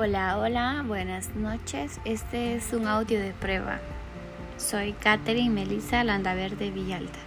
Hola, hola, buenas noches. Este es un audio de prueba. Soy Catherine Melissa Landaverde Villalta.